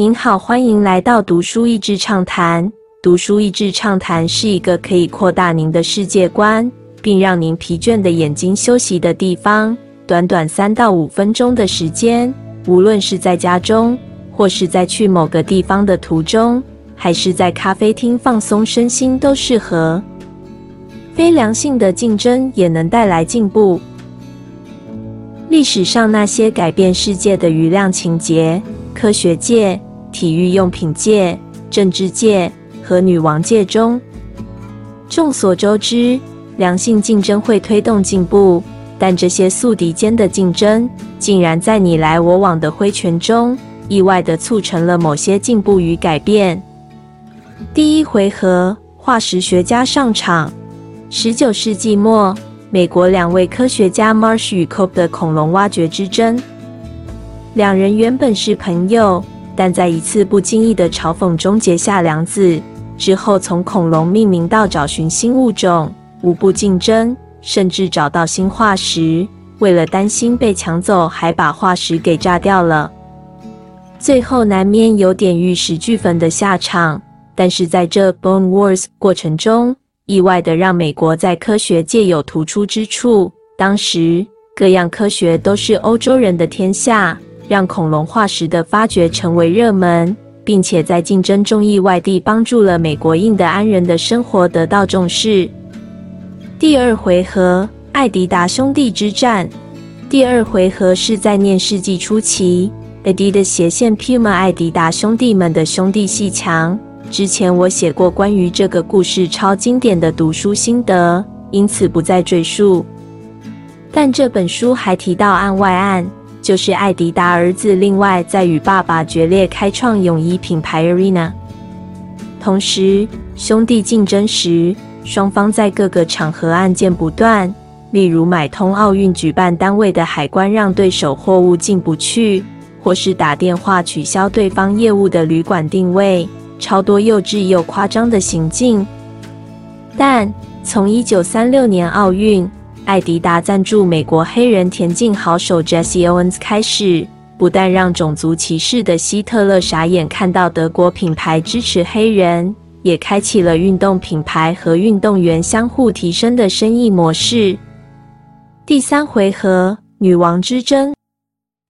您好，欢迎来到读书益智畅谈。读书益智畅谈是一个可以扩大您的世界观，并让您疲倦的眼睛休息的地方。短短三到五分钟的时间，无论是在家中，或是在去某个地方的途中，还是在咖啡厅放松身心，都适合。非良性的竞争也能带来进步。历史上那些改变世界的余量情节，科学界、体育用品界、政治界。和女王界中，众所周知，良性竞争会推动进步，但这些宿敌间的竞争，竟然在你来我往的挥拳中，意外的促成了某些进步与改变。第一回合，化石学家上场。十九世纪末，美国两位科学家 Marsh 与 Cope 的恐龙挖掘之争。两人原本是朋友，但在一次不经意的嘲讽中结下梁子。之后，从恐龙命名到找寻新物种，无不竞争，甚至找到新化石。为了担心被抢走，还把化石给炸掉了。最后难免有点玉石俱焚的下场。但是在这 Bone Wars 过程中，意外的让美国在科学界有突出之处。当时各样科学都是欧洲人的天下，让恐龙化石的发掘成为热门。并且在竞争中意外地帮助了美国印第安人的生活得到重视。第二回合，艾迪达兄弟之战。第二回合是在念世纪初期，艾迪的斜线 Puma 艾迪达兄弟们的兄弟戏强。之前我写过关于这个故事超经典的读书心得，因此不再赘述。但这本书还提到案外案。就是艾迪达儿子，另外在与爸爸决裂，开创泳衣品牌 Arena。同时，兄弟竞争时，双方在各个场合案件不断，例如买通奥运举办单位的海关，让对手货物进不去，或是打电话取消对方业务的旅馆定位，超多幼稚又夸张的行径。但从一九三六年奥运。艾迪达赞助美国黑人田径好手 Jesse Owens 开始，不但让种族歧视的希特勒傻眼看到德国品牌支持黑人，也开启了运动品牌和运动员相互提升的生意模式。第三回合，女王之争。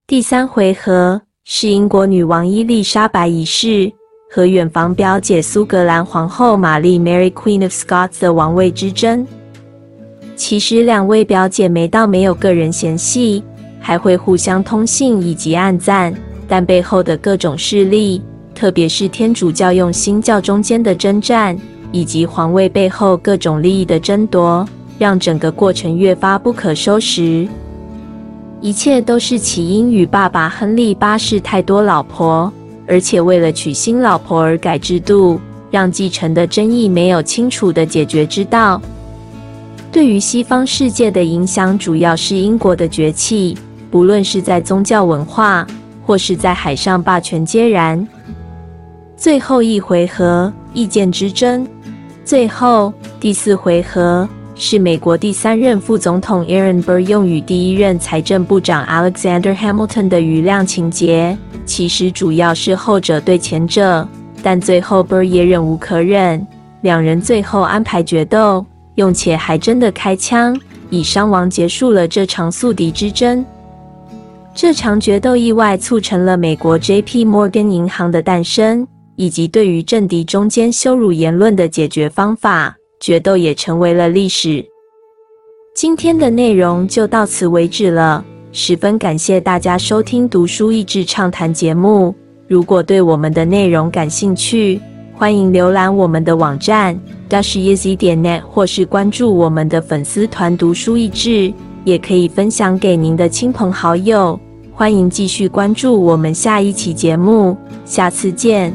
第三回合是英国女王伊丽莎白一世和远房表姐苏格兰皇后玛丽 Mary Queen of Scots 的王位之争。其实两位表姐没到没有个人嫌隙，还会互相通信以及暗赞，但背后的各种势力，特别是天主教用新教中间的征战，以及皇位背后各种利益的争夺，让整个过程越发不可收拾。一切都是起因于爸爸亨利八世太多老婆，而且为了娶新老婆而改制度，让继承的争议没有清楚的解决之道。对于西方世界的影响，主要是英国的崛起，不论是在宗教文化，或是在海上霸权皆然。最后一回合，意见之争。最后第四回合是美国第三任副总统 Aaron Burr 用与第一任财政部长 Alexander Hamilton 的余量情节，其实主要是后者对前者，但最后 Burr 也忍无可忍，两人最后安排决斗。用且还真的开枪，以伤亡结束了这场宿敌之争。这场决斗意外促成了美国 J.P. Morgan 银行的诞生，以及对于政敌中间羞辱言论的解决方法。决斗也成为了历史。今天的内容就到此为止了，十分感谢大家收听读书益智畅谈节目。如果对我们的内容感兴趣，欢迎浏览我们的网站 dasheasy 点 net，或是关注我们的粉丝团“读书益智”，也可以分享给您的亲朋好友。欢迎继续关注我们下一期节目，下次见。